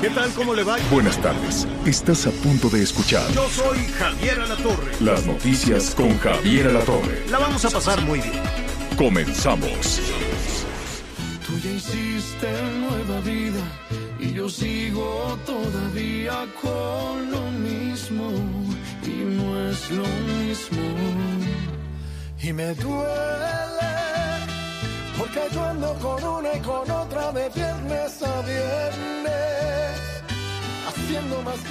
¿Qué tal? ¿Cómo le va? Buenas tardes. Estás a punto de escuchar Yo soy Javier Alatorre. las noticias con Javier Alatorre. La vamos a pasar muy bien. Comenzamos. Tú ya hiciste nueva vida y yo sigo todavía con lo mismo y no es lo mismo. Y me duele porque yo con una y con otra de viernes a viernes, haciendo más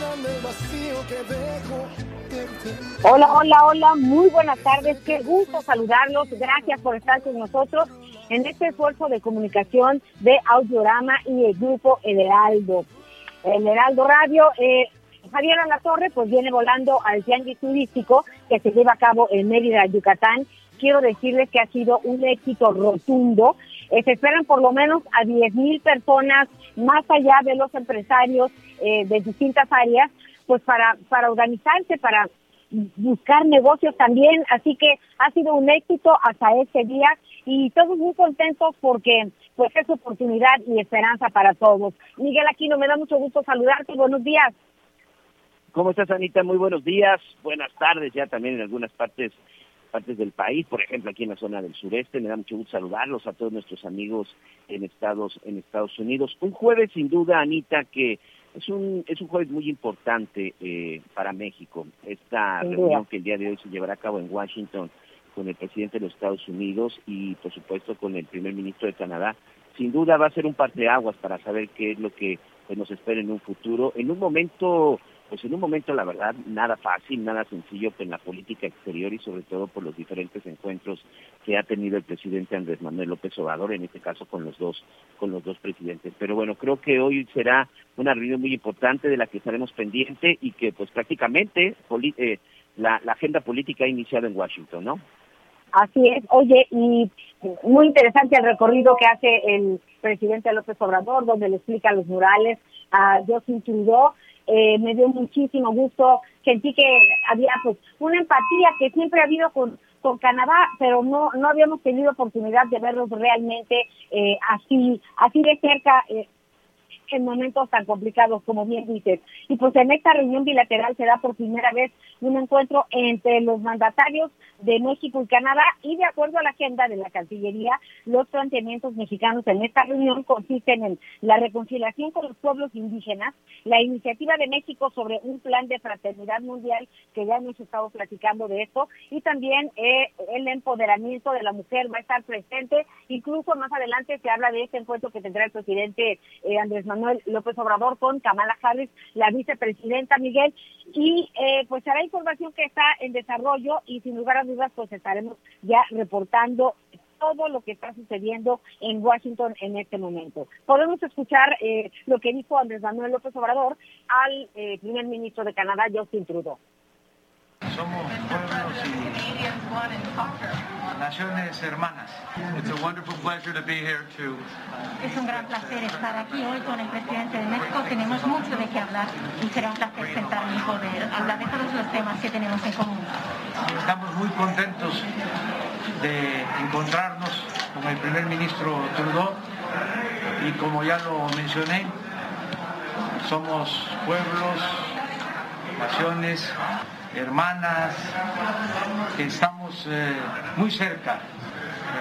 vacío que dejo. Hola, hola, hola, muy buenas tardes, qué gusto saludarlos, gracias por estar con nosotros en este esfuerzo de comunicación de Audiorama y el grupo El Heraldo. El Heraldo Radio, eh, Javier Alatorre pues viene volando al tianguis turístico que se lleva a cabo en Mérida, Yucatán. Quiero decirles que ha sido un éxito rotundo. Eh, se esperan por lo menos a 10 mil personas más allá de los empresarios eh, de distintas áreas pues para, para organizarse, para buscar negocios también, así que ha sido un éxito hasta este día y todos muy contentos porque pues es oportunidad y esperanza para todos. Miguel Aquino, me da mucho gusto saludarte, buenos días. ¿Cómo estás, Anita? Muy buenos días, buenas tardes ya también en algunas partes partes del país, por ejemplo aquí en la zona del sureste. Me da mucho gusto saludarlos a todos nuestros amigos en Estados en Estados Unidos. Un jueves sin duda, Anita, que es un es un jueves muy importante eh, para México. Esta reunión que el día de hoy se llevará a cabo en Washington con el presidente de los Estados Unidos y por supuesto con el primer ministro de Canadá. Sin duda va a ser un parteaguas para saber qué es lo que pues, nos espera en un futuro, en un momento pues en un momento la verdad nada fácil, nada sencillo en la política exterior y sobre todo por los diferentes encuentros que ha tenido el presidente Andrés Manuel López Obrador, en este caso con los dos con los dos presidentes. Pero bueno, creo que hoy será una reunión muy importante de la que estaremos pendiente y que pues prácticamente eh, la, la agenda política ha iniciado en Washington, ¿no? Así es, oye, y muy interesante el recorrido que hace el presidente López Obrador, donde le explica los murales a Justin Trudeau. Eh, me dio muchísimo gusto, sentí que había pues una empatía que siempre ha habido con con Canadá, pero no no habíamos tenido oportunidad de verlos realmente eh, así así de cerca eh, en momentos tan complicados como bien dices. Y pues en esta reunión bilateral se da por primera vez un encuentro entre los mandatarios de México y Canadá y de acuerdo a la agenda de la Cancillería, los planteamientos mexicanos en esta reunión consisten en la reconciliación con los pueblos indígenas, la iniciativa de México sobre un plan de fraternidad mundial, que ya hemos estado platicando de esto, y también eh, el empoderamiento de la mujer va a estar presente, incluso más adelante se habla de este encuentro que tendrá el presidente eh, Andrés Manuel López Obrador con Kamala Harris, la vicepresidenta Miguel, y eh, pues será información que está en desarrollo y sin lugar a dudas pues estaremos ya reportando todo lo que está sucediendo en Washington en este momento. Podemos escuchar eh, lo que dijo Andrés Manuel López Obrador al eh, primer ministro de Canadá, Justin Trudeau. Somos pueblos y naciones hermanas. It's a wonderful pleasure to be here to Es un gran placer estar aquí hoy con el presidente de México. Tenemos mucho de qué hablar y será un placer sentarme y poder hablar de todos los temas que tenemos en común. Estamos muy contentos de encontrarnos con el primer ministro Trudeau y como ya lo mencioné, somos pueblos, naciones, hermanas, que estamos eh, muy cerca.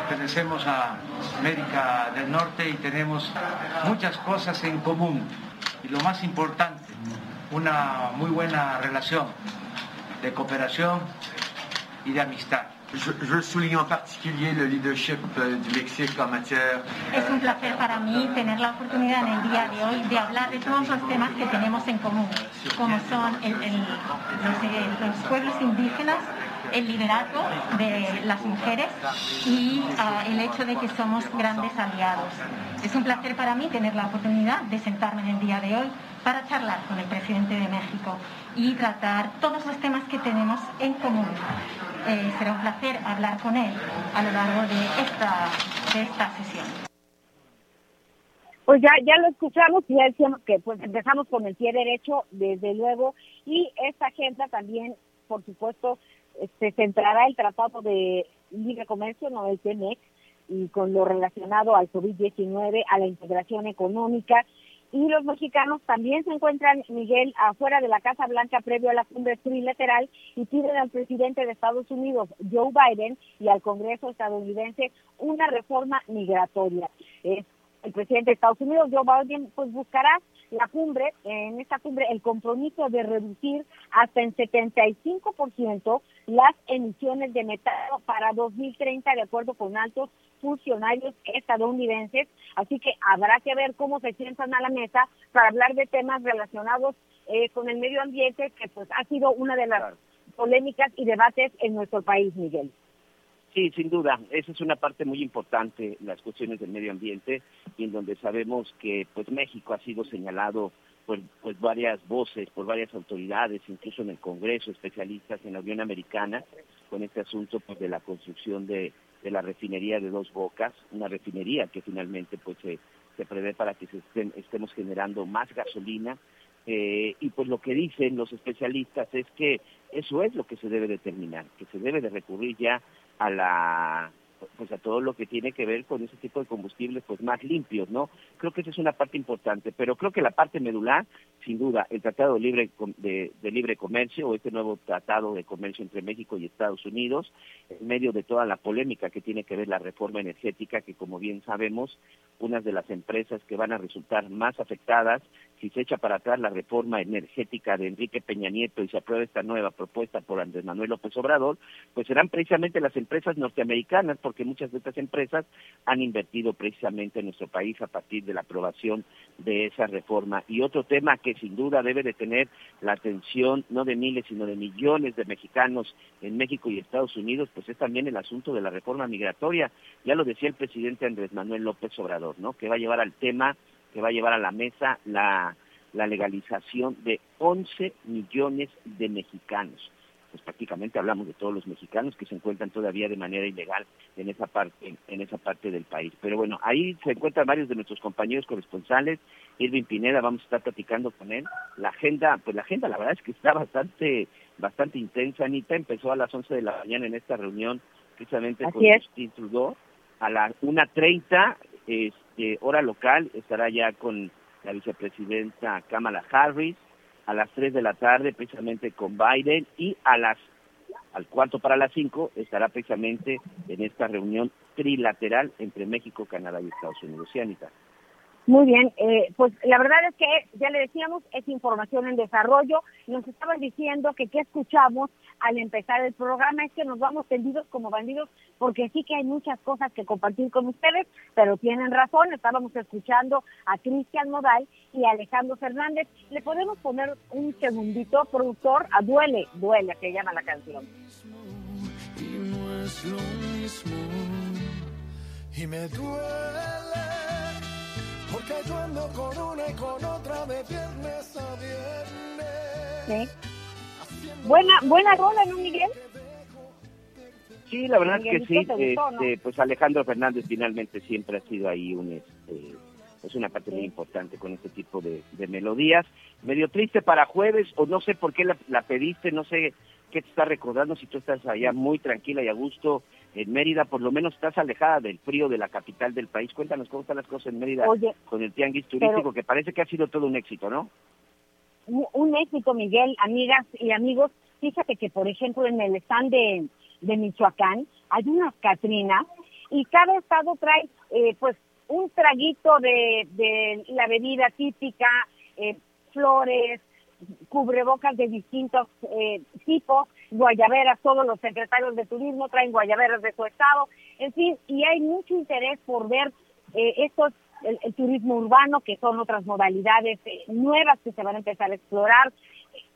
Pertenecemos a América del Norte y tenemos muchas cosas en común. Y lo más importante, una muy buena relación de cooperación y de amistad. Es un placer para mí tener la oportunidad en el día de hoy de hablar de todos los temas que tenemos en común, como son eh, los pueblos indígenas, el liderazgo de las mujeres y ah, el hecho de que somos grandes aliados. Es un placer para mí tener la oportunidad de sentarme en el día de hoy para charlar con el presidente de México y tratar todos los temas que tenemos en común. Eh, será un placer hablar con él a lo largo de esta, esta sesión. Pues ya, ya lo escuchamos y ya decíamos que pues empezamos con el pie derecho, desde luego, y esta agenda también, por supuesto, se centrará el Tratado de Libre Comercio, no el TEMEC, y con lo relacionado al COVID-19, a la integración económica. Y los mexicanos también se encuentran, Miguel, afuera de la Casa Blanca previo a la cumbre trilateral y piden al presidente de Estados Unidos, Joe Biden, y al Congreso estadounidense una reforma migratoria. El presidente de Estados Unidos, Joe Biden, pues buscará la cumbre, en esta cumbre, el compromiso de reducir hasta en 75% las emisiones de metano para 2030, de acuerdo con altos funcionarios estadounidenses. Así que habrá que ver cómo se sientan a la mesa para hablar de temas relacionados eh, con el medio ambiente, que pues ha sido una de las polémicas y debates en nuestro país, Miguel. Sí, sin duda, esa es una parte muy importante, las cuestiones del medio ambiente, y en donde sabemos que pues México ha sido señalado por pues varias voces, por varias autoridades, incluso en el Congreso, especialistas en la Unión Americana, con este asunto pues de la construcción de, de la refinería de Dos Bocas, una refinería que finalmente pues se, se prevé para que se estemos generando más gasolina, eh, y pues lo que dicen los especialistas es que eso es lo que se debe determinar, que se debe de recurrir ya a la pues a todo lo que tiene que ver con ese tipo de combustibles pues más limpios, ¿no? Creo que esa es una parte importante, pero creo que la parte medular, sin duda, el Tratado de Libre, de, de Libre Comercio o este nuevo Tratado de Comercio entre México y Estados Unidos, en medio de toda la polémica que tiene que ver la reforma energética, que como bien sabemos, unas de las empresas que van a resultar más afectadas si se echa para atrás la reforma energética de Enrique Peña Nieto y se aprueba esta nueva propuesta por Andrés Manuel López Obrador, pues serán precisamente las empresas norteamericanas, porque muchas de estas empresas han invertido precisamente en nuestro país a partir de la aprobación de esa reforma. Y otro tema que sin duda debe de tener la atención no de miles, sino de millones de mexicanos en México y Estados Unidos, pues es también el asunto de la reforma migratoria. Ya lo decía el presidente Andrés Manuel López Obrador, ¿no? Que va a llevar al tema que va a llevar a la mesa la, la legalización de 11 millones de mexicanos. Pues prácticamente hablamos de todos los mexicanos que se encuentran todavía de manera ilegal en esa parte, en esa parte del país. Pero bueno, ahí se encuentran varios de nuestros compañeros corresponsales. Irving Pineda, vamos a estar platicando con él. La agenda, pues la agenda la verdad es que está bastante, bastante intensa. Anita empezó a las 11 de la mañana en esta reunión precisamente con Justin Trudeau. A las 1.30 este, hora local estará ya con la vicepresidenta Kamala Harris, a las 3 de la tarde precisamente con Biden y a las al cuarto para las 5 estará precisamente en esta reunión trilateral entre México, Canadá y Estados Unidos. ¿Sí, Anita? Muy bien, eh, pues la verdad es que ya le decíamos, es información en desarrollo. Nos estaban diciendo que qué escuchamos al empezar el programa es que nos vamos tendidos como bandidos porque sí que hay muchas cosas que compartir con ustedes, pero tienen razón, estábamos escuchando a Cristian Modal y a Alejandro Fernández. Le podemos poner un segundito, productor, a Duele, Duele, que llama la canción. Y no es lo mismo, y me duele porque yo ando con una y con otra de viernes a viernes. Sí. Buena, buena rola, ¿no, Miguel? Sí, la verdad es que sí. Este, Pues Alejandro Fernández finalmente siempre ha sido ahí un, este, es una parte muy importante con este tipo de, de, melodías. Medio triste para jueves, o no sé por qué la, la pediste, no sé qué te está recordando, si tú estás allá muy tranquila y a gusto en Mérida, por lo menos estás alejada del frío de la capital del país. Cuéntanos cómo están las cosas en Mérida con el tianguis turístico, que parece que ha sido todo un éxito, ¿no? Un éxito, Miguel, amigas y amigos. Fíjate que, por ejemplo, en el stand de, de Michoacán hay unas Catrinas y cada estado trae, eh, pues, un traguito de, de la bebida típica, eh, flores, cubrebocas de distintos eh, tipos, guayaberas, todos los secretarios de turismo traen guayaberas de su estado, en fin, y hay mucho interés por ver eh, estos, el, turismo urbano, que son otras modalidades eh, nuevas que se van a empezar a explorar.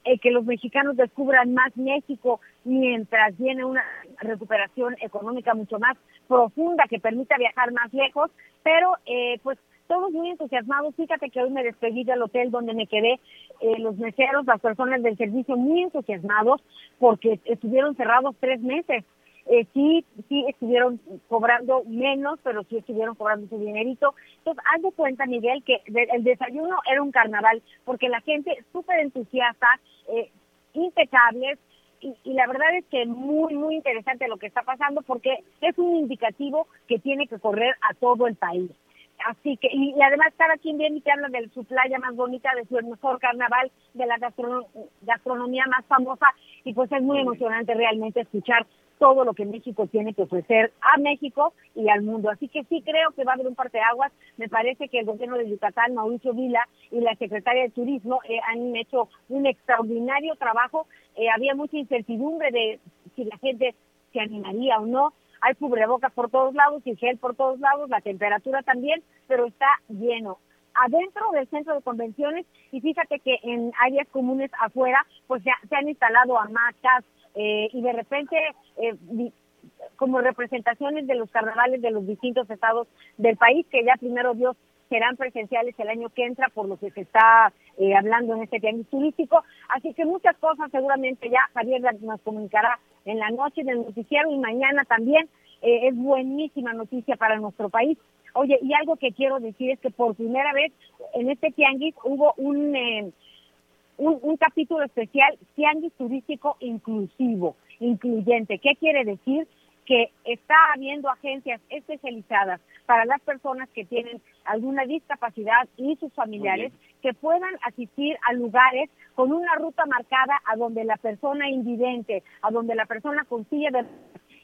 eh, que los mexicanos descubran más México mientras viene una recuperación económica mucho más profunda que permita viajar más lejos, pero eh, pues todos muy entusiasmados. Fíjate que hoy me despedí del hotel donde me quedé, eh, los meseros, las personas del servicio muy entusiasmados porque estuvieron cerrados tres meses. Eh, sí, sí estuvieron cobrando menos, pero sí estuvieron cobrando su dinerito. Entonces, haz de cuenta, Miguel, que el desayuno era un carnaval, porque la gente súper entusiasta, eh, impecables, y, y, la verdad es que muy, muy interesante lo que está pasando, porque es un indicativo que tiene que correr a todo el país. Así que, y, además cada quien viene y te habla de su playa más bonita, de su mejor carnaval, de la gastronomía más famosa, y pues es muy emocionante realmente escuchar todo lo que México tiene que ofrecer a México y al mundo. Así que sí creo que va a haber un parteaguas. Me parece que el gobierno de Yucatán, Mauricio Vila y la secretaria de Turismo eh, han hecho un extraordinario trabajo. Eh, había mucha incertidumbre de si la gente se animaría o no. Hay cubrebocas por todos lados y gel por todos lados, la temperatura también, pero está lleno. Adentro del centro de convenciones y fíjate que en áreas comunes afuera pues se, se han instalado hamacas, eh, y de repente eh, como representaciones de los carnavales de los distintos estados del país, que ya primero Dios serán presenciales el año que entra, por lo que se está eh, hablando en este tianguis turístico. Así que muchas cosas seguramente ya Javier nos comunicará en la noche en el noticiero y mañana también. es buenísima noticia para nuestro país. Oye, y algo que quiero decir es que por primera vez en este tianguis hubo un un, capítulo especial, Tianguis Turístico Inclusivo, incluyente. ¿Qué quiere decir? Que está habiendo agencias especializadas para las personas que tienen alguna discapacidad y sus familiares que puedan asistir a lugares con una ruta marcada a donde la persona invidente, a donde la persona con silla de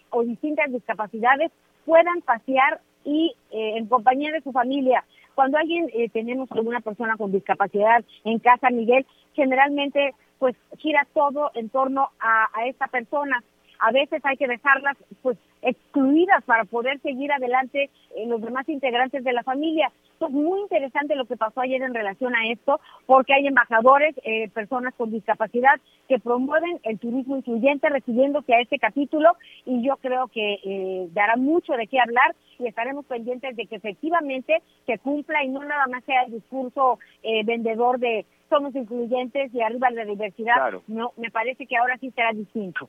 o distintas discapacidades puedan pasear y eh, en compañía de su familia. Cuando alguien eh, tenemos alguna persona con discapacidad en casa, Miguel, generalmente pues gira todo en torno a, a esta persona. A veces hay que dejarlas pues excluidas para poder seguir adelante en los demás integrantes de la familia. Es muy interesante lo que pasó ayer en relación a esto, porque hay embajadores, eh, personas con discapacidad que promueven el turismo incluyente recibiéndose a este capítulo y yo creo que eh, dará mucho de qué hablar y estaremos pendientes de que efectivamente se cumpla y no nada más sea el discurso eh, vendedor de somos incluyentes y arriba la diversidad. No, me parece que ahora sí será distinto.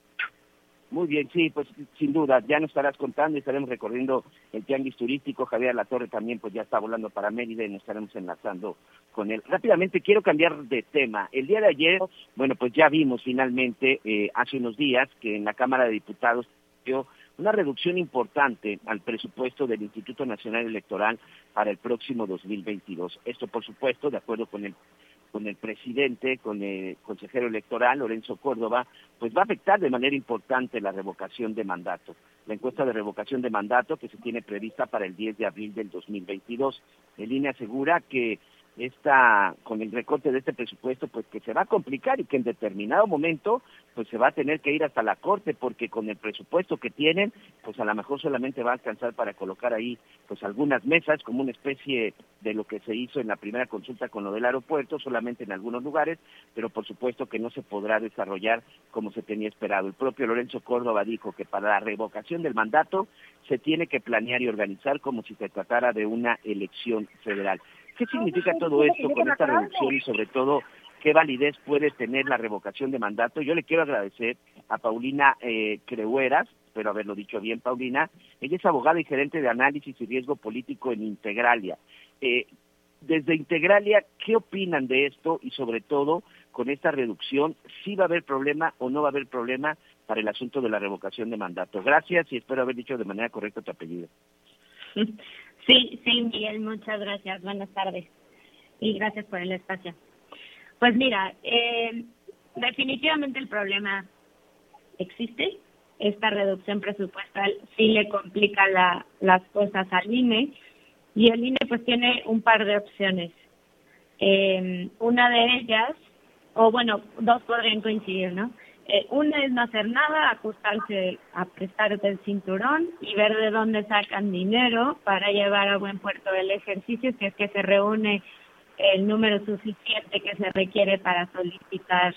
Muy bien, sí, pues sin duda, ya nos estarás contando y estaremos recorriendo el tianguis turístico. Javier La Torre también pues ya está volando para Mérida y nos estaremos enlazando con él. Rápidamente quiero cambiar de tema. El día de ayer, bueno, pues ya vimos finalmente eh, hace unos días que en la Cámara de Diputados dio una reducción importante al presupuesto del Instituto Nacional Electoral para el próximo 2022. Esto, por supuesto, de acuerdo con el con el presidente, con el consejero electoral, Lorenzo Córdoba, pues va a afectar de manera importante la revocación de mandato. La encuesta de revocación de mandato que se tiene prevista para el 10 de abril del 2022. El INE asegura que esta, con el recorte de este presupuesto, pues que se va a complicar y que en determinado momento, pues se va a tener que ir hasta la Corte, porque con el presupuesto que tienen, pues a lo mejor solamente va a alcanzar para colocar ahí, pues algunas mesas, como una especie de lo que se hizo en la primera consulta con lo del aeropuerto, solamente en algunos lugares, pero por supuesto que no se podrá desarrollar como se tenía esperado. El propio Lorenzo Córdoba dijo que para la revocación del mandato se tiene que planear y organizar como si se tratara de una elección federal. ¿Qué significa todo esto con esta reducción y sobre todo qué validez puede tener la revocación de mandato? Yo le quiero agradecer a Paulina eh, Creueras, espero haberlo dicho bien, Paulina. Ella es abogada y gerente de análisis y riesgo político en Integralia. Eh, desde Integralia, ¿qué opinan de esto y sobre todo con esta reducción, si va a haber problema o no va a haber problema para el asunto de la revocación de mandato? Gracias y espero haber dicho de manera correcta tu apellido. Sí, sí, Miguel, muchas gracias. Buenas tardes. Y gracias por el espacio. Pues mira, eh, definitivamente el problema existe. Esta reducción presupuestal sí le complica la, las cosas al INE y el INE pues tiene un par de opciones. Eh, una de ellas, o bueno, dos podrían coincidir, ¿no? Eh, una es no hacer nada, ajustarse a prestar el cinturón y ver de dónde sacan dinero para llevar a buen puerto el ejercicio, si es que se reúne el número suficiente que se requiere para solicitar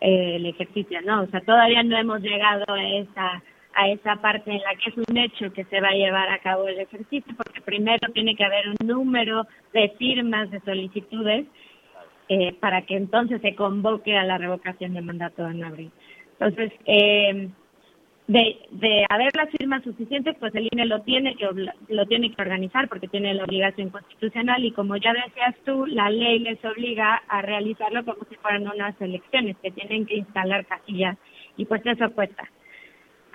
eh, el ejercicio, ¿no? O sea, todavía no hemos llegado a esa a esa parte en la que es un hecho que se va a llevar a cabo el ejercicio, porque primero tiene que haber un número de firmas de solicitudes eh, para que entonces se convoque a la revocación de mandato en abril. Entonces, eh, de, de haber las firmas suficientes, pues el INE lo tiene que lo tiene que organizar porque tiene la obligación constitucional y como ya decías tú, la ley les obliga a realizarlo como si fueran unas elecciones que tienen que instalar casillas y pues eso cuesta.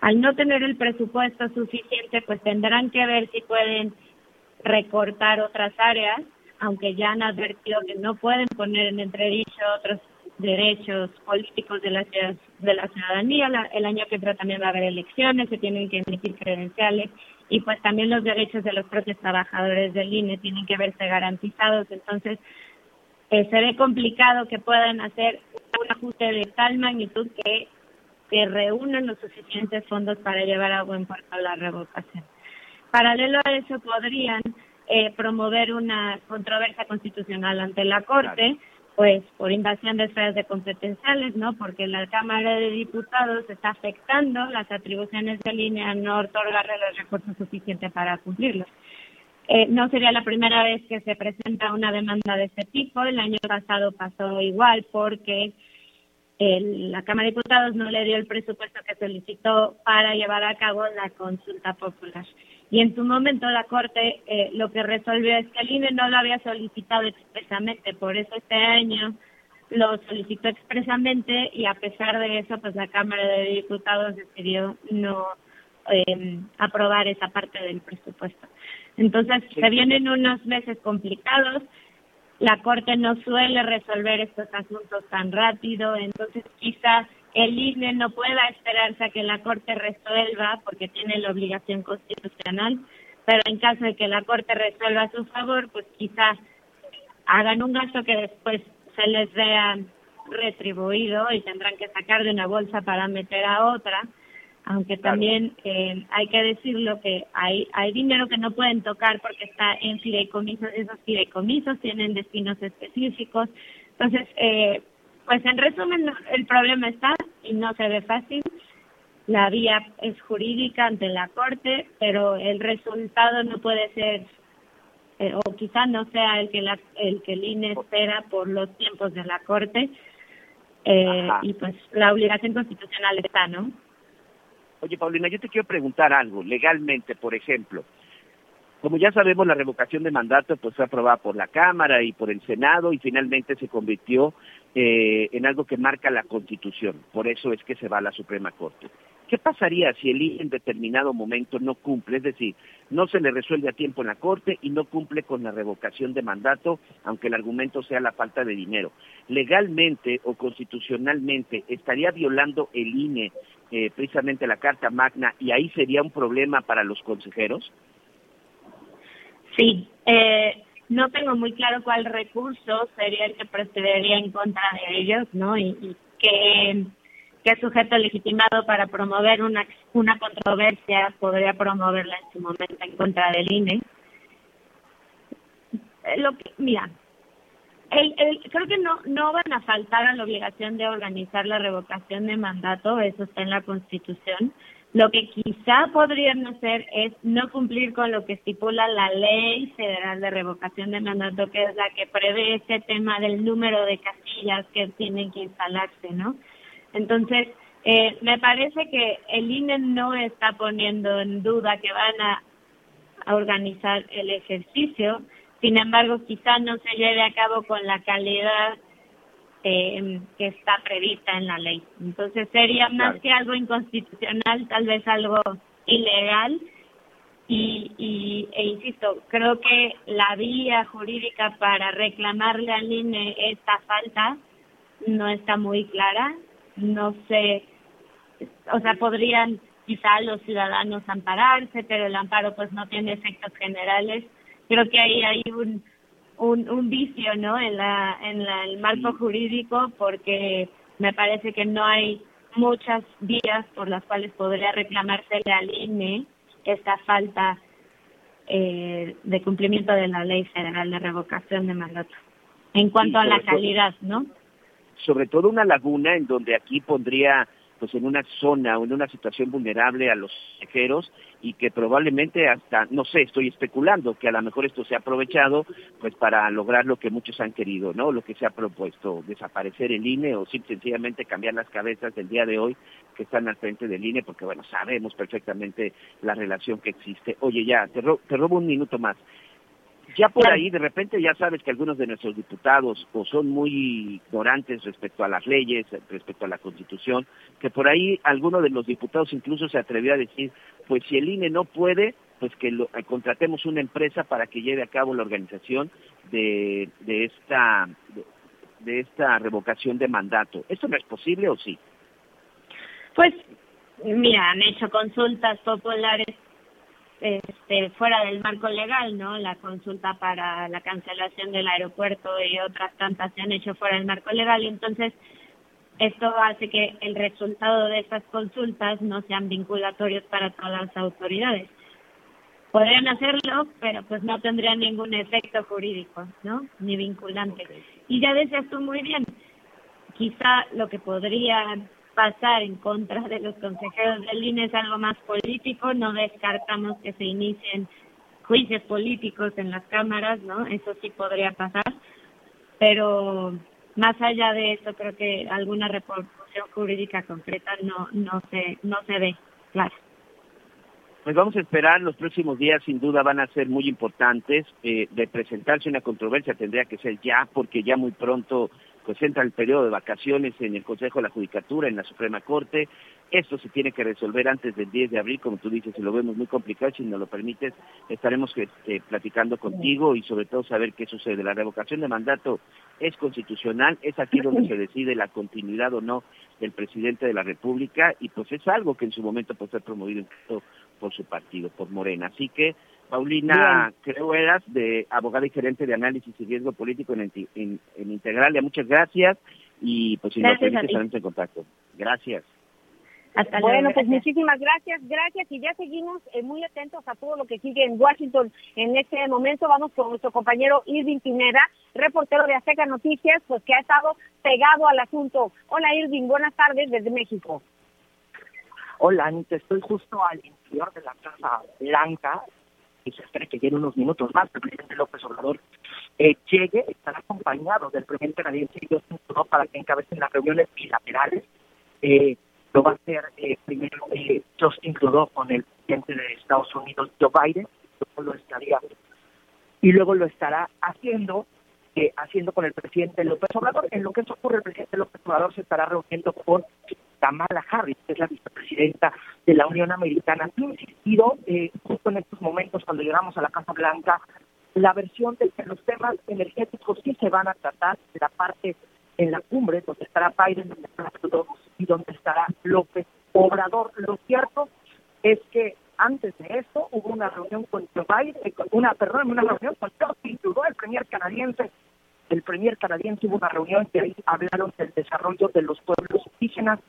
Al no tener el presupuesto suficiente, pues tendrán que ver si pueden recortar otras áreas, aunque ya han advertido que no pueden poner en entredicho otros derechos políticos de la, de la ciudadanía. el año que entra también va a haber elecciones, se tienen que emitir credenciales y pues también los derechos de los propios trabajadores del INE tienen que verse garantizados. Entonces, eh, se ve complicado que puedan hacer un ajuste de tal magnitud que, que reúnan los suficientes fondos para llevar a buen puerto la revocación. Paralelo a eso, podrían eh, promover una controversia constitucional ante la Corte pues por invasión de esferas de competenciales, ¿no? Porque la Cámara de Diputados está afectando las atribuciones de línea no otorgarle los recursos suficientes para cumplirlos. Eh, no sería la primera vez que se presenta una demanda de este tipo. El año pasado pasó igual porque la Cámara de Diputados no le dio el presupuesto que solicitó para llevar a cabo la consulta popular. Y en su momento la Corte eh, lo que resolvió es que el INE no lo había solicitado expresamente, por eso este año lo solicitó expresamente y a pesar de eso, pues la Cámara de Diputados decidió no eh, aprobar esa parte del presupuesto. Entonces, se vienen unos meses complicados, la Corte no suele resolver estos asuntos tan rápido, entonces quizás el INE no pueda esperarse a que la Corte resuelva porque tiene la obligación constitucional, pero en caso de que la Corte resuelva a su favor, pues quizás hagan un gasto que después se les vea retribuido y tendrán que sacar de una bolsa para meter a otra, aunque también eh, hay que decirlo que hay, hay dinero que no pueden tocar porque está en fideicomisos, esos fideicomisos tienen destinos específicos, entonces eh, pues en resumen, el problema está y no se ve fácil. La vía es jurídica ante la Corte, pero el resultado no puede ser, eh, o quizá no sea el que, la, el que el INE espera por los tiempos de la Corte. Eh, y pues la obligación constitucional está, ¿no? Oye, Paulina, yo te quiero preguntar algo. Legalmente, por ejemplo, como ya sabemos, la revocación de mandato pues fue aprobada por la Cámara y por el Senado y finalmente se convirtió eh, en algo que marca la Constitución. Por eso es que se va a la Suprema Corte. ¿Qué pasaría si el INE en determinado momento no cumple? Es decir, no se le resuelve a tiempo en la Corte y no cumple con la revocación de mandato, aunque el argumento sea la falta de dinero. Legalmente o constitucionalmente, ¿estaría violando el INE eh, precisamente la Carta Magna y ahí sería un problema para los consejeros? Sí, eh, no tengo muy claro cuál recurso sería el que procedería en contra de ellos, ¿no? Y, qué, sujeto legitimado para promover una, una controversia podría promoverla en su momento en contra del INE. Eh, lo que, mira, el, el, creo que no, no van a faltar a la obligación de organizar la revocación de mandato, eso está en la Constitución. Lo que quizá podrían hacer es no cumplir con lo que estipula la ley federal de revocación de mandato, que es la que prevé ese tema del número de casillas que tienen que instalarse, ¿no? Entonces, eh, me parece que el INE no está poniendo en duda que van a, a organizar el ejercicio, sin embargo, quizá no se lleve a cabo con la calidad eh, que está prevista en la ley. Entonces sería más que algo inconstitucional, tal vez algo ilegal. Y, y e insisto, creo que la vía jurídica para reclamarle al INE esta falta no está muy clara. No sé, o sea, podrían quizá los ciudadanos ampararse, pero el amparo pues no tiene efectos generales. Creo que ahí hay un un, un vicio no en la en el marco jurídico porque me parece que no hay muchas vías por las cuales podría reclamársele al INE esta falta eh, de cumplimiento de la ley federal de revocación de mandato. en cuanto a la calidad, ¿no? sobre todo una laguna en donde aquí pondría pues en una zona o en una situación vulnerable a los viajeros y que probablemente hasta, no sé, estoy especulando que a lo mejor esto se ha aprovechado pues para lograr lo que muchos han querido, ¿no? Lo que se ha propuesto, desaparecer el INE o sencillamente cambiar las cabezas del día de hoy que están al frente del INE porque bueno, sabemos perfectamente la relación que existe. Oye, ya, te, ro- te robo un minuto más. Ya por ahí, de repente, ya sabes que algunos de nuestros diputados o son muy ignorantes respecto a las leyes, respecto a la Constitución, que por ahí alguno de los diputados incluso se atrevió a decir, pues si el INE no puede, pues que lo- eh, contratemos una empresa para que lleve a cabo la organización de, de esta de, de esta revocación de mandato. ¿Esto no es posible o sí? Pues, mira, han hecho consultas populares este, fuera del marco legal, ¿no? La consulta para la cancelación del aeropuerto y otras tantas se han hecho fuera del marco legal y entonces esto hace que el resultado de esas consultas no sean vinculatorios para todas las autoridades. Podrían hacerlo, pero pues no tendrían ningún efecto jurídico, ¿no? Ni vinculante. Y ya decías tú muy bien, quizá lo que podría pasar en contra de los consejeros del INE es algo más político, no descartamos que se inicien juicios políticos en las cámaras, ¿no? Eso sí podría pasar, pero más allá de eso creo que alguna repercusión jurídica concreta no no se no se ve, claro. Pues vamos a esperar, los próximos días sin duda van a ser muy importantes. Eh, de presentarse una controversia tendría que ser ya, porque ya muy pronto pues entra el periodo de vacaciones en el Consejo de la Judicatura, en la Suprema Corte. Esto se tiene que resolver antes del 10 de abril, como tú dices, y lo vemos muy complicado. Si nos lo permites, estaremos este, platicando contigo y sobre todo saber qué sucede. La revocación de mandato es constitucional, es aquí donde se decide la continuidad o no del presidente de la República y pues es algo que en su momento puede ser promovido incluso por su partido, por Morena. Así que, Paulina, creo eras de abogada y gerente de análisis y riesgo político en, en, en Integralia. Muchas gracias y pues si nos Gracias ti. estaremos en contacto. Gracias. Hasta Bueno, luego. pues gracias. muchísimas gracias, gracias y ya seguimos eh, muy atentos a todo lo que sigue en Washington en este momento. Vamos con nuestro compañero Irving Pineda, reportero de Azteca Noticias, pues que ha estado pegado al asunto. Hola Irving, buenas tardes desde México. Hola, Anita, estoy justo al interior de la Casa Blanca y se espera que llegue unos minutos más. El presidente López Obrador eh, llegue, estará acompañado del presidente canadiense Justin Trudeau para que encabecen las reuniones bilaterales. Eh, lo va a hacer eh, primero Justin Trudeau con el presidente de Estados Unidos, Joe Biden, luego lo estaría y luego lo estará haciendo haciendo con el presidente López Obrador. En lo que eso ocurre, el presidente López Obrador se estará reuniendo con Kamala Harris, que es la vicepresidenta de la Unión Americana. Ha insistido eh, justo en estos momentos, cuando llegamos a la Casa Blanca, la versión de que los temas energéticos sí se van a tratar en la parte en la cumbre, donde estará Biden, donde estará y donde estará López Obrador. Lo cierto es que antes de esto hubo una reunión con Joe Biden, una, perdón, una reunión con Justin Trudeau, el premier canadiense. El premier canadiense hubo una reunión que ahí hablaron del desarrollo de los pueblos indígenas,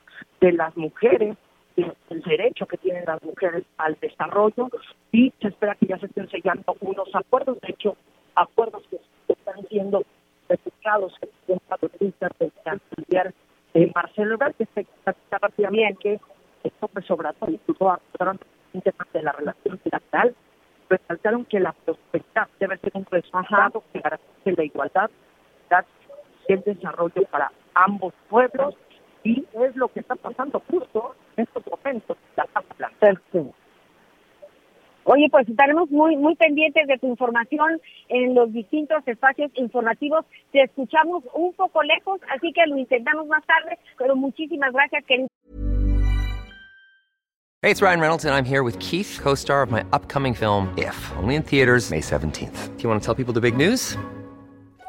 de las mujeres, del derecho que tienen las mujeres al desarrollo y se espera que ya se estén sellando unos acuerdos, de hecho, acuerdos que están siendo replicados en la periodista del canciller eh, Marcelo Ebrard, que se está rápidamente que López Obrador y Trudeau acordaron de la relación bilateral, resaltaron que la prosperidad debe ser un resultado que garantice la igualdad y el desarrollo para ambos pueblos y es lo que está pasando justo en estos momentos en la. Perfecto. Oye, pues estaremos muy muy pendientes de tu información en los distintos espacios informativos. Te escuchamos un poco lejos, así que lo intentamos más tarde, pero muchísimas gracias, querido. Hey, it's Ryan Reynolds, and I'm here with Keith, co star of my upcoming film, If, only in theaters, May 17th. Do you want to tell people the big news?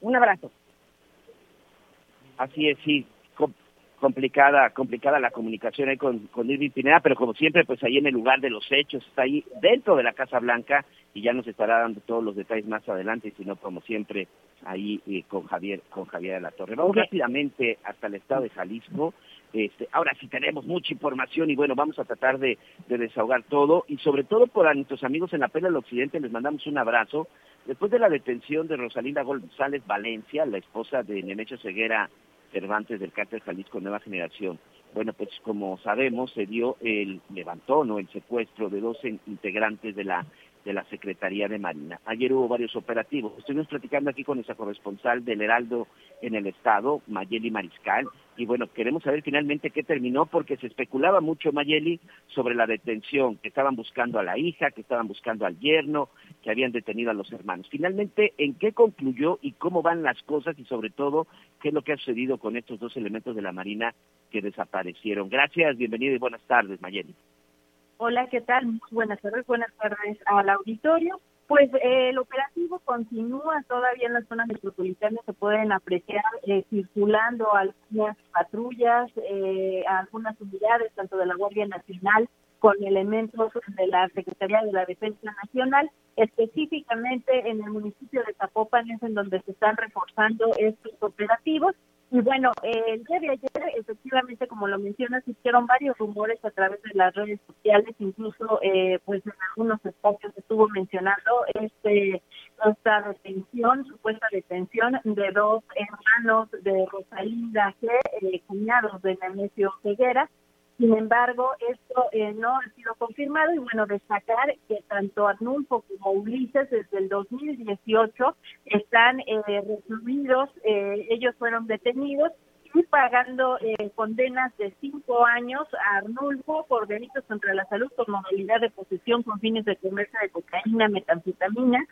Un abrazo. Así es, sí, complicada complicada la comunicación ahí con, con Irving Pineda, pero como siempre, pues ahí en el lugar de los hechos, está ahí dentro de la Casa Blanca y ya nos estará dando todos los detalles más adelante, y si no, como siempre, ahí eh, con Javier con Javier de la Torre. Vamos rápidamente hasta el estado de Jalisco. Este, ahora sí tenemos mucha información y bueno, vamos a tratar de, de desahogar todo y sobre todo por a nuestros amigos en la Pena del Occidente les mandamos un abrazo. Después de la detención de Rosalinda González Valencia, la esposa de Nemesio Ceguera Cervantes del Cártel Jalisco Nueva Generación. Bueno, pues como sabemos, se dio el levantón o el secuestro de dos integrantes de la de la Secretaría de Marina. Ayer hubo varios operativos. Estuvimos platicando aquí con esa corresponsal del Heraldo en el Estado, Mayeli Mariscal, y bueno, queremos saber finalmente qué terminó porque se especulaba mucho, Mayeli, sobre la detención, que estaban buscando a la hija, que estaban buscando al yerno, que habían detenido a los hermanos. Finalmente, ¿en qué concluyó y cómo van las cosas y sobre todo qué es lo que ha sucedido con estos dos elementos de la Marina que desaparecieron? Gracias, bienvenido y buenas tardes, Mayeli. Hola, ¿qué tal? buenas tardes, buenas tardes al auditorio. Pues eh, el operativo continúa todavía en la zona metropolitana, se pueden apreciar eh, circulando algunas patrullas, eh, algunas unidades, tanto de la Guardia Nacional con elementos de la Secretaría de la Defensa Nacional, específicamente en el municipio de Zapopan es en donde se están reforzando estos operativos y bueno, el día de ayer, efectivamente, como lo mencionas, hicieron varios rumores a través de las redes sociales, incluso eh, pues en algunos espacios estuvo mencionando este esta detención, supuesta detención de dos hermanos de Rosalinda G, eh, cuñados de Nemesio Ceguera, sin embargo, esto eh, no ha sido confirmado y bueno, destacar que tanto Arnulfo como Ulises desde el 2018 están eh, recluidos, eh, ellos fueron detenidos y pagando eh, condenas de cinco años a Arnulfo por delitos contra la salud por modalidad de posesión con fines de comercio de cocaína, metanfetamina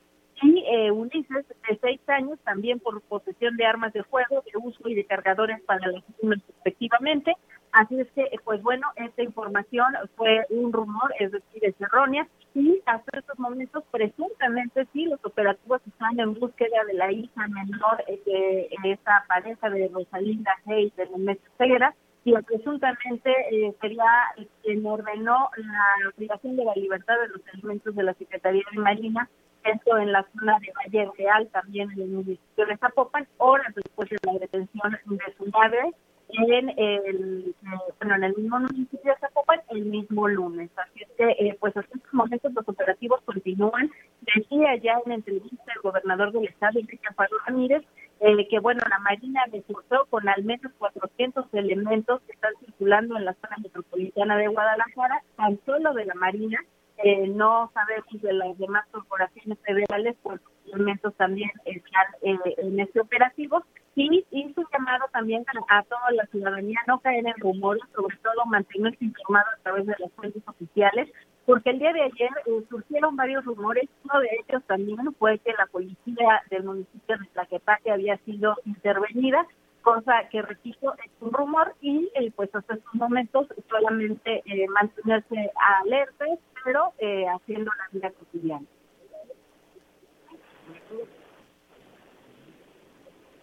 y eh, Ulises de seis años también por posesión de armas de fuego, de uso y de cargadores para las respectivamente. Así es que, pues bueno, esta información fue un rumor, es decir, es errónea, y hasta estos momentos presuntamente sí los operativos están en búsqueda de la hija menor de esa pareja de Rosalinda Hayes de Nemes Ceguera, y presuntamente eh, sería quien ordenó la privación de la libertad de los elementos de la Secretaría de Marina esto en la zona de Valle Real, también en el municipio de Zapopan, horas después de la detención de su madre en el, eh, bueno, en el mismo municipio de Zapopan el mismo lunes. Así es que, eh, pues hasta estos momentos los operativos continúan. Decía ya en entrevista el gobernador del estado, Enrique Alfaro Ramírez, eh, que bueno, la Marina resultó con al menos 400 elementos que están circulando en la zona metropolitana de Guadalajara, tan solo de la Marina, eh, no sabemos de las demás corporaciones federales, pues elementos también están eh, en este operativo. Y hizo llamado también a, toda la ciudadanía no caer en rumores, sobre todo mantenerse informado a través de las fuentes oficiales, porque el día de ayer eh, surgieron varios rumores, uno de ellos también fue que la policía del municipio de Tlaquepaque había sido intervenida, cosa que repito es un rumor y eh, pues hasta estos momentos solamente eh, mantenerse alertas pero eh, haciendo la vida cotidiana.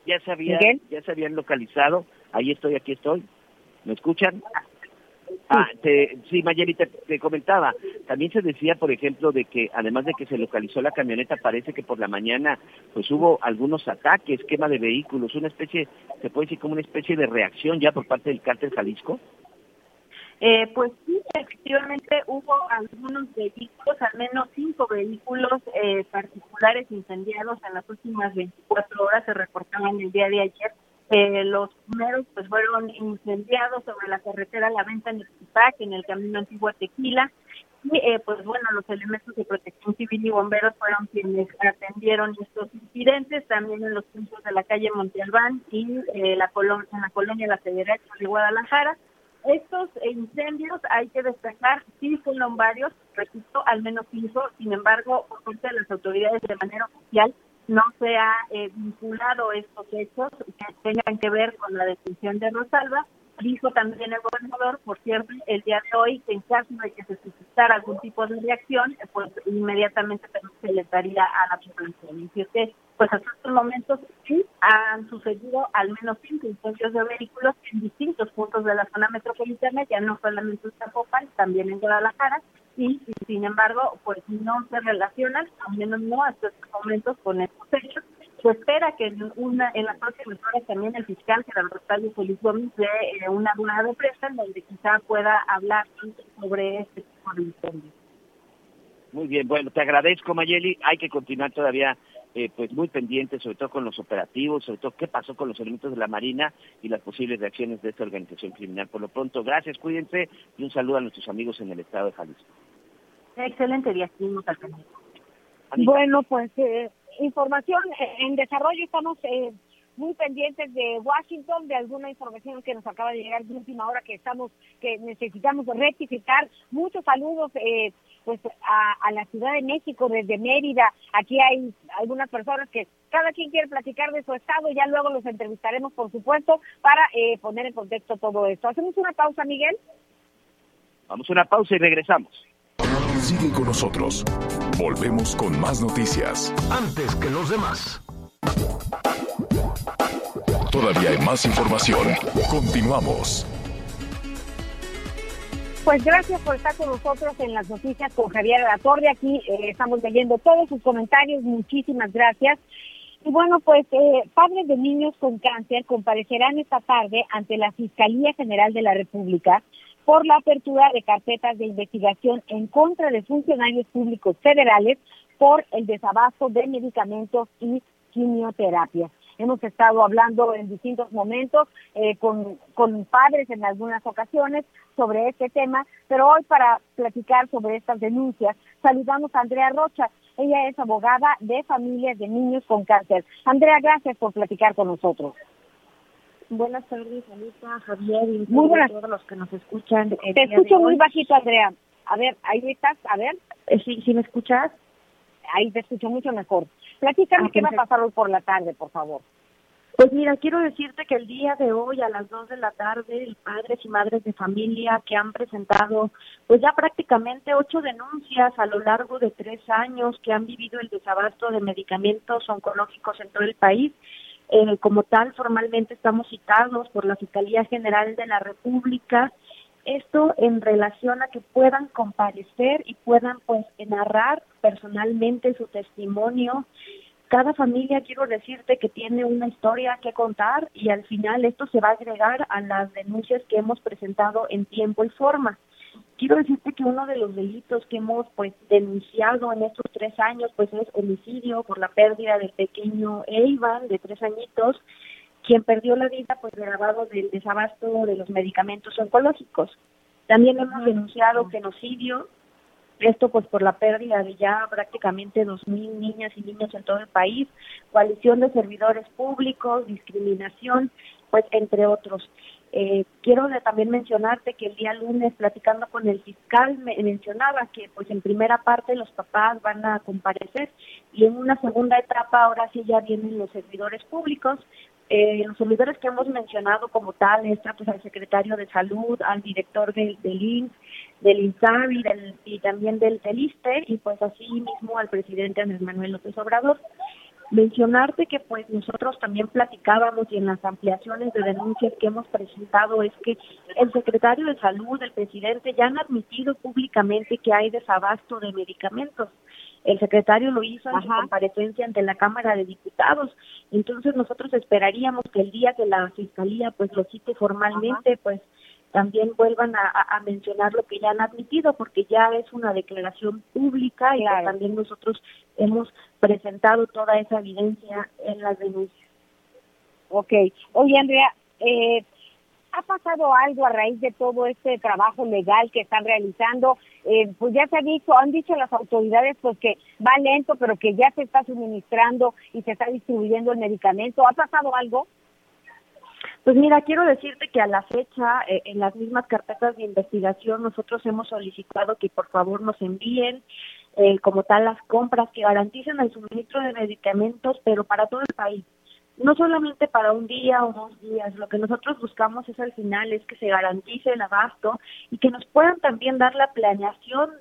Ya se ya se habían localizado. Ahí estoy, aquí estoy. ¿Me escuchan? Ah, te, sí, Mayeli, te, comentaba. También se decía, por ejemplo, de que además de que se localizó la camioneta, parece que por la mañana pues hubo algunos ataques, quema de vehículos, una especie, se puede decir como una especie de reacción ya por parte del cártel Jalisco. Eh, pues sí, efectivamente hubo algunos vehículos, al menos cinco vehículos eh, particulares incendiados en las últimas 24 horas, se reportaban el día de ayer eh, los primeros pues fueron incendiados sobre la carretera La Venta en el en el camino antiguo a Tequila. Y eh, pues bueno, los elementos de protección civil y bomberos fueron quienes atendieron estos incidentes, también en los puntos de la calle Monte Albán y eh, la en la colonia La Federal de Guadalajara. Estos incendios, hay que destacar, sí fueron varios, repito, al menos cinco, sin embargo, por parte de las autoridades de manera oficial, no se ha eh, vinculado estos hechos que tengan que ver con la detención de Rosalba. Dijo también el gobernador, por cierto, el día de hoy, que en caso de que se suscitara algún tipo de reacción, pues inmediatamente se les daría a la población. Y que pues hasta estos momentos sí han sucedido al menos cinco incendios de vehículos en distintos puntos de la zona metropolitana, ya no solamente en Zapopan, también en Guadalajara, y, sin embargo, pues no se relacionan, al menos no hasta estos momentos, con estos hechos. Se espera que en, una, en las próximas horas también el fiscal Gerardo Rosario Feliz Gómez dé eh, una rueda de prensa en donde quizá pueda hablar sobre este tipo de incendios. Muy bien, bueno, te agradezco Mayeli, hay que continuar todavía eh, pues muy pendientes, sobre todo con los operativos, sobre todo qué pasó con los elementos de la Marina y las posibles reacciones de esta organización criminal. Por lo pronto, gracias, cuídense y un saludo a nuestros amigos en el estado de Jalisco. Excelente día, seguimos al Bueno, pues eh, información en desarrollo, estamos eh, muy pendientes de Washington, de alguna información que nos acaba de llegar de última hora que estamos, que necesitamos rectificar. Muchos saludos. Eh, pues a, la Ciudad de México desde Mérida. Aquí hay algunas personas que cada quien quiere platicar de su estado, ya luego los entrevistaremos, por supuesto, para eh, poner en contexto todo esto. ¿Hacemos una pausa, Miguel? Vamos a una pausa y regresamos. Sigue con nosotros. Volvemos con más noticias. Antes que los demás. Todavía hay más información. Continuamos. Pues gracias por estar con nosotros en las noticias con Javier Torre. Aquí eh, estamos leyendo todos sus comentarios. Muchísimas gracias. Y bueno, pues eh, padres de niños con cáncer comparecerán esta tarde ante la Fiscalía General de la República por la apertura de carpetas de investigación en contra de funcionarios públicos federales por el desabasto de medicamentos y quimioterapia. Hemos estado hablando en distintos momentos eh, con, con padres en algunas ocasiones sobre este tema, pero hoy para platicar sobre estas denuncias, saludamos a Andrea Rocha. Ella es abogada de familias de niños con cáncer. Andrea, gracias por platicar con nosotros. Buenas tardes, Anita, Javier y muy buenas. todos los que nos escuchan. Te escucho muy bajito, Andrea. A ver, ahí estás, a ver. Eh, sí, ¿sí me escuchas? Ahí te escucho mucho mejor. Platícame ah, qué va a pasar hoy por la tarde, por favor. Pues mira, quiero decirte que el día de hoy a las 2 de la tarde, padres y madres de familia que han presentado pues ya prácticamente ocho denuncias a lo largo de tres años que han vivido el desabasto de medicamentos oncológicos en todo el país. Eh, como tal, formalmente estamos citados por la Fiscalía General de la República. Esto en relación a que puedan comparecer y puedan pues narrar personalmente su testimonio cada familia quiero decirte que tiene una historia que contar y al final esto se va a agregar a las denuncias que hemos presentado en tiempo y forma. Quiero decirte que uno de los delitos que hemos pues denunciado en estos tres años pues es homicidio por la pérdida del pequeño Eivan de tres añitos, quien perdió la vida pues grabado del desabasto de los medicamentos oncológicos. También hemos denunciado genocidio esto pues por la pérdida de ya prácticamente 2.000 niñas y niños en todo el país, coalición de servidores públicos, discriminación, pues entre otros. Eh, quiero también mencionarte que el día lunes platicando con el fiscal me mencionaba que pues en primera parte los papás van a comparecer y en una segunda etapa ahora sí ya vienen los servidores públicos eh, los servidores que hemos mencionado como tal, está pues al secretario de salud, al director del, del INS, del INSABI del, y también del, del y pues así mismo al presidente Andrés Manuel López Obrador. Mencionarte que pues nosotros también platicábamos y en las ampliaciones de denuncias que hemos presentado es que el secretario de salud, el presidente ya han admitido públicamente que hay desabasto de medicamentos. El secretario lo hizo en su comparecencia ante la Cámara de Diputados. Entonces nosotros esperaríamos que el día que la Fiscalía pues lo cite formalmente, pues también vuelvan a, mencionar lo que ya han admitido, porque ya es una declaración pública y también nosotros hemos presentado toda esa evidencia en las denuncias. Ok. Oye, Andrea, eh, ¿ha pasado algo a raíz de todo este trabajo legal que están realizando? Eh, pues ya se ha dicho, han dicho las autoridades pues que va lento, pero que ya se está suministrando y se está distribuyendo el medicamento. ¿Ha pasado algo? Pues mira, quiero decirte que a la fecha, eh, en las mismas carpetas de investigación, nosotros hemos solicitado que por favor nos envíen eh, como tal las compras que garanticen el suministro de medicamentos, pero para todo el país. No solamente para un día o dos días, lo que nosotros buscamos es al final es que se garantice el abasto y que nos puedan también dar la planeación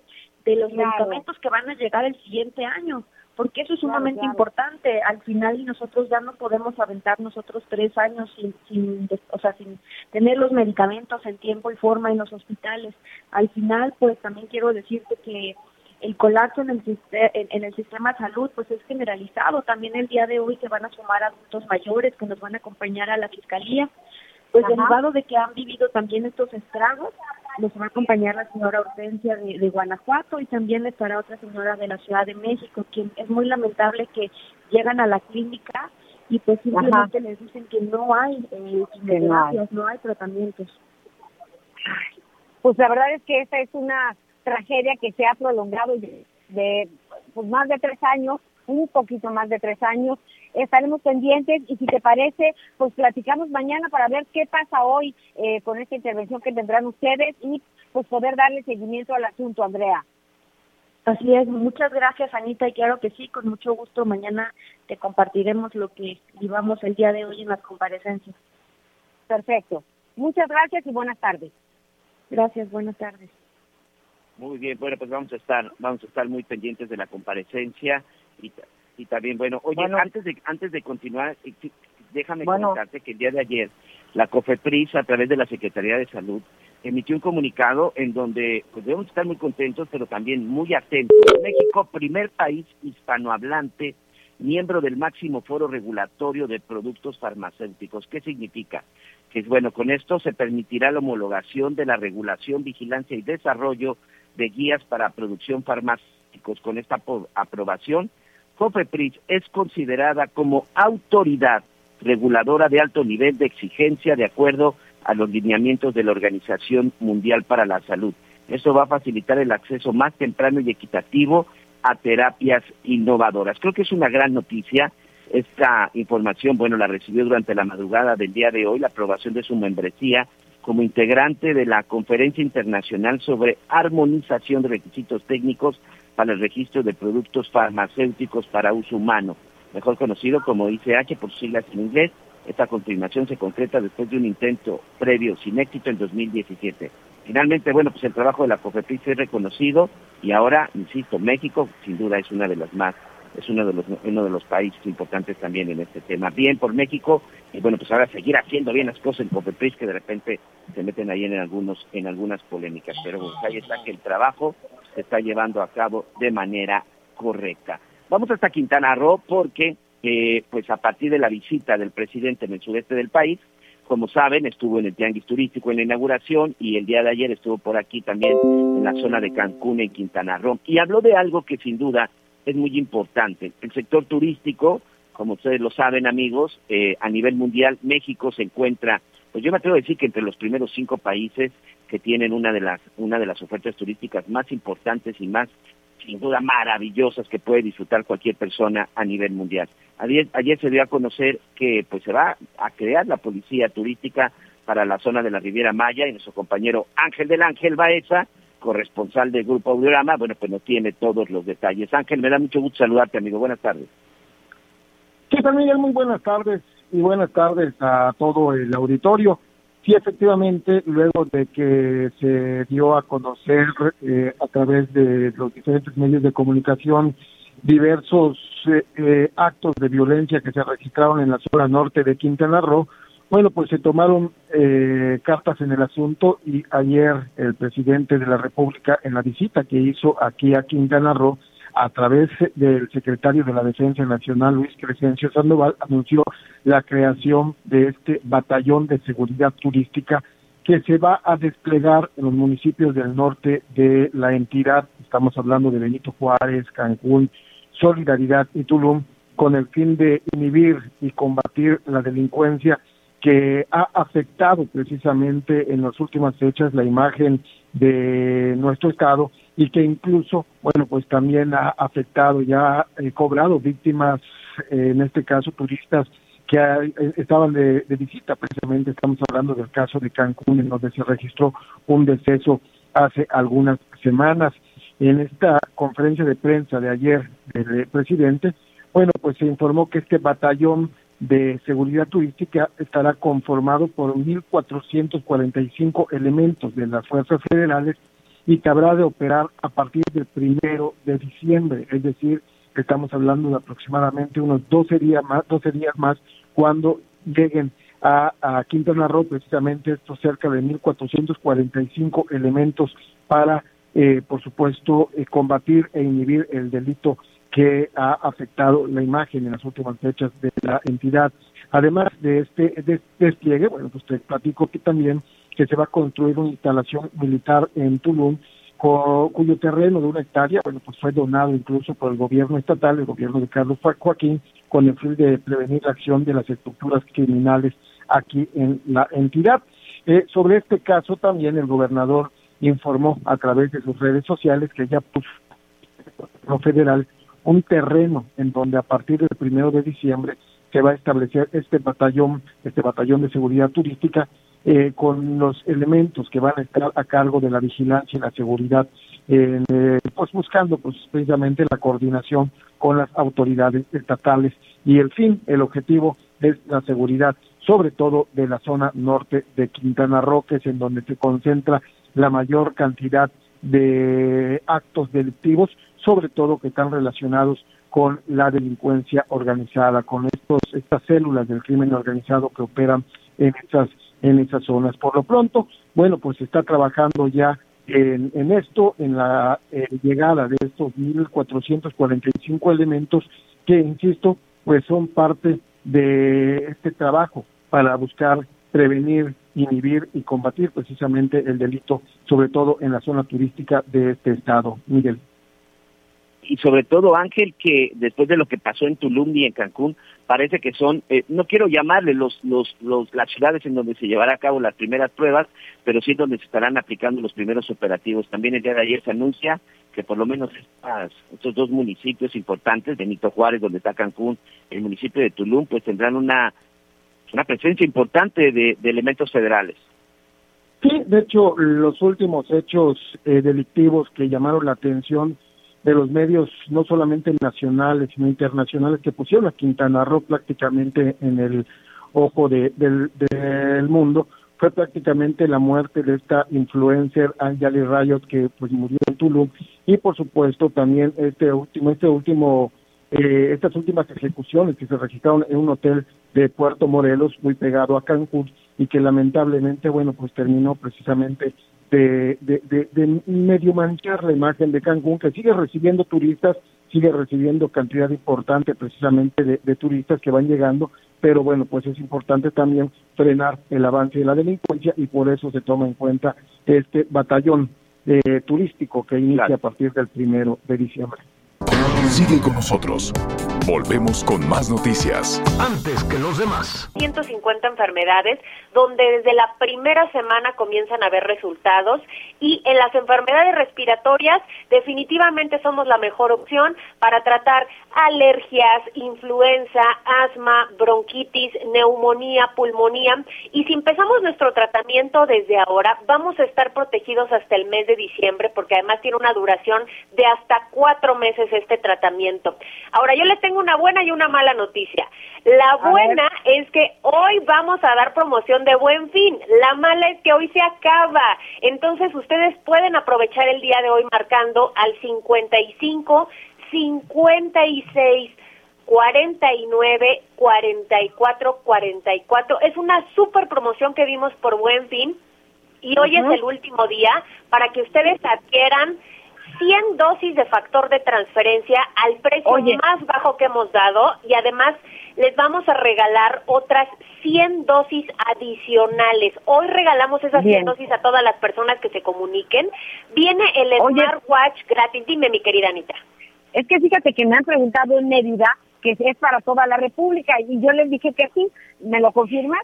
de los medicamentos que van a llegar el siguiente año porque eso es sumamente importante. Al final nosotros ya no podemos aventar nosotros tres años sin, sin, o sea, sin tener los medicamentos en tiempo y forma en los hospitales. Al final, pues también quiero decirte que el colapso en el, en el sistema de salud pues es generalizado. También el día de hoy se van a sumar adultos mayores que nos van a acompañar a la fiscalía. Pues derivado de que han vivido también estos estragos, nos va a acompañar la señora Hortensia de, Guanajuato y también estará otra señora de la Ciudad de México, quien es muy lamentable que llegan a la clínica y pues simplemente les dicen que no hay eh, no hay. tratamientos. Pues la verdad es que esta es una tragedia que se ha prolongado de, de pues más de tres años, un poquito más de tres años, estaremos pendientes y si te parece, pues platicamos mañana para ver qué pasa hoy eh, con esta intervención que tendrán ustedes y pues poder darle seguimiento al asunto, Andrea. Así es, muchas gracias Anita y claro que sí, con mucho gusto mañana te compartiremos lo que vivamos el día de hoy en las comparecencias. Perfecto. Muchas gracias y buenas tardes. Gracias, buenas tardes. Muy bien, bueno, pues vamos a estar vamos a estar muy pendientes de la comparecencia y y también, bueno, oye, antes de antes de continuar, déjame comentarte que el día de ayer la COFEPRIS, a través de la Secretaría de Salud, emitió un comunicado en donde pues, debemos estar muy contentos, pero también muy atentos. México, primer país hispanohablante, miembro del máximo foro regulatorio de productos farmacéuticos. ¿Qué significa? Que bueno, con esto se permitirá la homologación de la regulación, vigilancia y desarrollo de guías para producción farmacéuticos. Con esta aprobación COFEPRIS es considerada como autoridad reguladora de alto nivel de exigencia de acuerdo a los lineamientos de la Organización Mundial para la Salud. Esto va a facilitar el acceso más temprano y equitativo a terapias innovadoras. Creo que es una gran noticia. Esta información, bueno, la recibió durante la madrugada del día de hoy, la aprobación de su membresía como integrante de la Conferencia Internacional sobre Armonización de Requisitos Técnicos para el registro de productos farmacéuticos para uso humano, mejor conocido como ICH por siglas en inglés. Esta confirmación se concreta después de un intento previo sin éxito en 2017. Finalmente, bueno, pues el trabajo de la COFEPRIS es reconocido y ahora, insisto, México sin duda es una de las más es uno de los uno de los países importantes también en este tema. Bien por México y bueno, pues ahora seguir haciendo bien las cosas en COFEPRIS que de repente se meten ahí en algunos en algunas polémicas, pero pues ahí está que el trabajo se está llevando a cabo de manera correcta. Vamos hasta Quintana Roo porque eh, pues a partir de la visita del presidente en el sureste del país, como saben, estuvo en el Tianguis Turístico en la inauguración y el día de ayer estuvo por aquí también en la zona de Cancún, en Quintana Roo. Y habló de algo que sin duda es muy importante. El sector turístico, como ustedes lo saben amigos, eh, a nivel mundial México se encuentra, pues yo me atrevo a decir que entre los primeros cinco países que tienen una de las una de las ofertas turísticas más importantes y más sin duda maravillosas que puede disfrutar cualquier persona a nivel mundial. Ayer, ayer se dio a conocer que pues se va a crear la policía turística para la zona de la Riviera Maya y nuestro compañero Ángel del Ángel Baeza corresponsal del Grupo Audiorama, bueno, pues nos tiene todos los detalles. Ángel, me da mucho gusto saludarte, amigo. Buenas tardes. Sí, también muy buenas tardes y buenas tardes a todo el auditorio. Sí, efectivamente, luego de que se dio a conocer eh, a través de los diferentes medios de comunicación diversos eh, eh, actos de violencia que se registraron en la zona norte de Quintana Roo, bueno, pues se tomaron eh, cartas en el asunto y ayer el presidente de la República en la visita que hizo aquí a Quintana Roo a través del secretario de la Defensa Nacional, Luis Crescencio Sandoval, anunció la creación de este batallón de seguridad turística que se va a desplegar en los municipios del norte de la entidad. Estamos hablando de Benito Juárez, Cancún, Solidaridad y Tulum, con el fin de inhibir y combatir la delincuencia que ha afectado precisamente en las últimas fechas la imagen de nuestro estado y que incluso, bueno, pues también ha afectado, ya ha eh, cobrado víctimas, eh, en este caso turistas que eh, estaban de, visita, precisamente estamos hablando del caso de Cancún, en donde se registró un deceso hace algunas semanas. En esta conferencia de prensa de ayer del presidente, bueno, pues se informó que este batallón de seguridad turística estará conformado por 1.445 elementos de las fuerzas federales y que habrá de operar a partir del primero de diciembre, es decir, estamos hablando de aproximadamente unos 12 días más, 12 días más cuando lleguen a, a Quintana Roo, precisamente estos cerca de 1.445 elementos para, eh, por supuesto, eh, combatir e inhibir el delito que ha afectado la imagen en las últimas fechas de la entidad. Además de este despliegue, bueno, pues te platico que también que se va a construir una instalación militar en Tulum cuyo terreno de una hectárea, bueno, pues fue donado incluso por el gobierno estatal, el gobierno de Carlos Joaquín, con el fin de prevenir la acción de las estructuras criminales aquí en la entidad. Eh, sobre este caso también el gobernador informó a través de sus redes sociales que ya puso federal un terreno en donde a partir del primero de diciembre se va a establecer este batallón, este batallón de seguridad turística eh, con los elementos que van a estar a cargo de la vigilancia y la seguridad, eh, pues buscando pues precisamente la coordinación con las autoridades estatales y el fin, el objetivo es la seguridad, sobre todo de la zona norte de Quintana Roo, que es en donde se concentra la mayor cantidad de actos delictivos, sobre todo que están relacionados con la delincuencia organizada, con estos estas células del crimen organizado que operan en estas en esas zonas. Por lo pronto, bueno, pues se está trabajando ya en, en esto, en la eh, llegada de estos 1.445 elementos que, insisto, pues son parte de este trabajo para buscar prevenir, inhibir y combatir precisamente el delito, sobre todo en la zona turística de este estado. Miguel y sobre todo Ángel que después de lo que pasó en Tulum y en Cancún parece que son eh, no quiero llamarle los, los los las ciudades en donde se llevará a cabo las primeras pruebas pero sí donde se estarán aplicando los primeros operativos. También el día de ayer se anuncia que por lo menos estos dos municipios importantes Benito Juárez donde está Cancún el municipio de Tulum pues tendrán una una presencia importante de, elementos federales. Sí, de hecho, los últimos hechos eh, delictivos que llamaron la atención de los medios no solamente nacionales sino internacionales que pusieron a Quintana Roo prácticamente en el ojo de, del, mundo fue prácticamente la muerte de esta influencer Anjali Rayot que pues murió en Tulum. Y por supuesto también este último este último eh, estas últimas ejecuciones que se registraron en un hotel de Puerto Morelos muy pegado a Cancún y que lamentablemente bueno pues terminó precisamente de, de, de, medio manchar la imagen de Cancún, que sigue recibiendo turistas, sigue recibiendo cantidad importante precisamente de, turistas que van llegando, pero bueno, pues es importante también frenar el avance de la delincuencia y por eso se toma en cuenta este batallón eh, turístico que inicia a partir del primero de diciembre. Sigue con nosotros. Volvemos con más noticias. Antes que los demás. 150 enfermedades donde desde la primera semana comienzan a ver resultados y en las enfermedades respiratorias definitivamente somos la mejor opción para tratar alergias, influenza, asma, bronquitis, neumonía, pulmonía y si empezamos nuestro tratamiento desde ahora vamos a estar protegidos hasta el mes de diciembre porque además tiene una duración de hasta cuatro meses este tratamiento. Ahora yo les tengo una buena y una mala noticia. La buena es que hoy vamos a dar promoción de buen fin. La mala es que hoy se acaba. Entonces ustedes pueden aprovechar el día de hoy marcando al 55 56 49 44 44. Es una super promoción que vimos por Buen Fin y hoy es el último día para que ustedes adquieran 100 dosis de factor de transferencia al precio más bajo que hemos dado y además les vamos a regalar otras 100 dosis adicionales. Hoy regalamos esas 100 dosis a todas las personas que se comuniquen. Viene el Smartwatch gratis. Dime, mi querida Anita. Es que fíjate que me han preguntado en Mérida que es para toda la República y yo les dije que sí. ¿Me lo confirmas?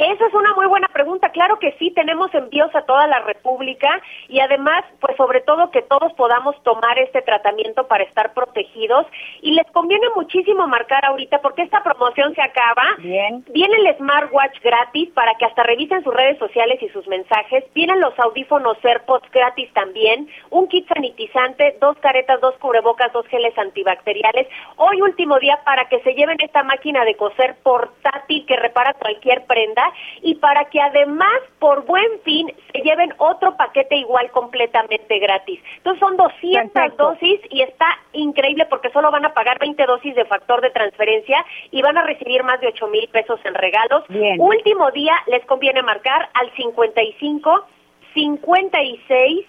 Esa es una muy buena pregunta. Claro que sí, tenemos envíos a toda la República y además, pues sobre todo que todos podamos tomar este tratamiento para estar protegidos. Y les conviene muchísimo marcar ahorita porque esta promoción se acaba. Bien. Viene el smartwatch gratis para que hasta revisen sus redes sociales y sus mensajes. Vienen los audífonos AirPods gratis también. Un kit sanitizante, dos caretas, dos cubrebocas, dos geles antibacteriales. Hoy último día para que se lleven esta máquina de coser portátil que repara cualquier prenda y para que además por buen fin se lleven otro paquete igual completamente gratis. Entonces son 200 dosis y está increíble porque solo van a pagar 20 dosis de factor de transferencia y van a recibir más de 8 mil pesos en regalos. Último día les conviene marcar al 55 56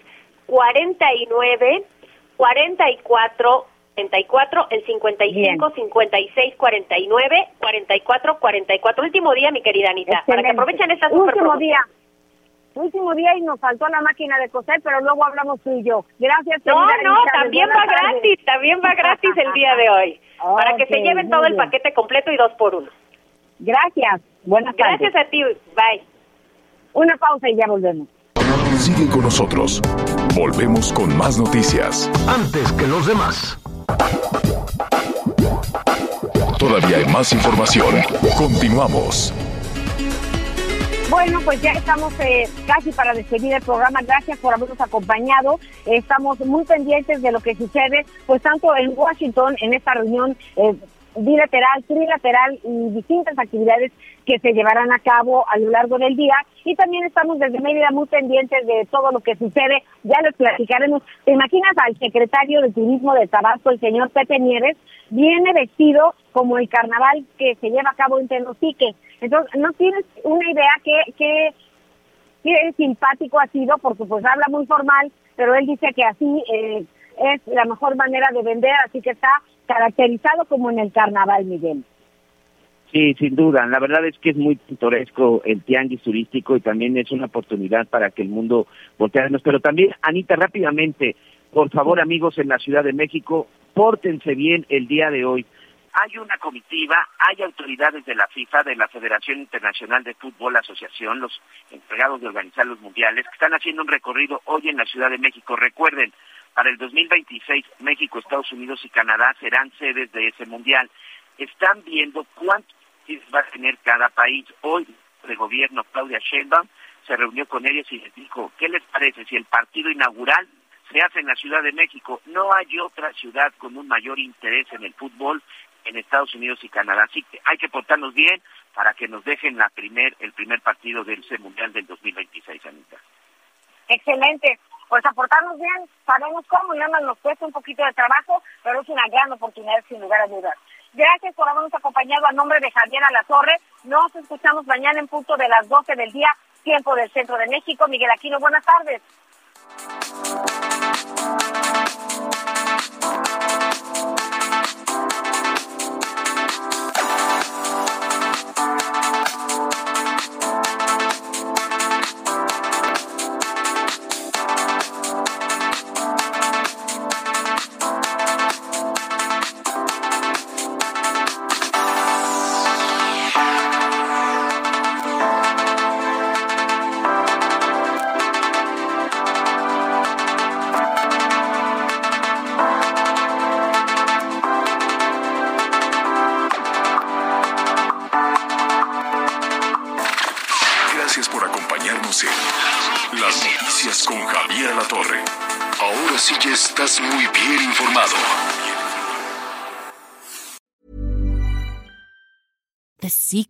49 44 44, el 55, 56, 49, 44, 44. Último día, mi querida Anita, para que aprovechen esta super Último día. Último día y nos faltó la máquina de coser, pero luego hablamos tú y yo. Gracias. No, no, también va gratis, también va gratis el día de hoy. para que se lleven todo el paquete completo y dos por uno. Gracias. Buenas tardes. Gracias a ti. Bye. Una pausa y ya volvemos. Sigue con nosotros. Volvemos con más noticias. Antes que los demás. Todavía hay más información. Continuamos. Bueno, pues ya estamos eh, casi para despedir el programa. Gracias por habernos acompañado. estamos muy pendientes de lo que sucede, pues tanto en Washington, en esta reunión eh, bilateral, trilateral y distintas actividades que se llevarán a cabo a lo largo del día. Y también estamos desde Mérida muy pendientes de todo lo que sucede. Ya les platicaremos. ¿Te imaginas al secretario de Turismo de Tabasco, el señor Pepe Nieves? Viene vestido como el carnaval que se lleva a cabo en Tenosique. Entonces, no tienes una idea que, que, que simpático ha sido, porque pues habla muy formal, pero él dice que así eh, es la mejor manera de vender, así que está caracterizado como en el carnaval, Miguel. Sí, sin duda. La verdad es que es muy pintoresco el tianguis turístico y también es una oportunidad para que el mundo voltee a. Pero también, Anita, rápidamente, por favor, amigos en la Ciudad de México, pórtense bien el día de hoy. Hay una comitiva, hay autoridades de la FIFA, de la Federación Internacional de Fútbol Asociación, los encargados de organizar los mundiales, que están haciendo un recorrido hoy en la Ciudad de México. Recuerden, para el 2026, México, Estados Unidos y Canadá serán sedes de ese mundial. Están viendo cuántos va a tener cada país. Hoy, el gobierno Claudia Sheinbaum se reunió con ellos y les dijo, ¿qué les parece si el partido inaugural se hace en la Ciudad de México? No hay otra ciudad con un mayor interés en el fútbol en Estados Unidos y Canadá. Así que hay que portarnos bien para que nos dejen la primer, el primer partido del Mundial del 2026, Anita. Excelente pues aportarnos bien, sabemos cómo, y nada más nos cuesta un poquito de trabajo, pero es una gran oportunidad sin lugar a dudas. Gracias por habernos acompañado a nombre de Javier Alatorre. Nos escuchamos mañana en punto de las 12 del día, tiempo del centro de México. Miguel Aquino, buenas tardes.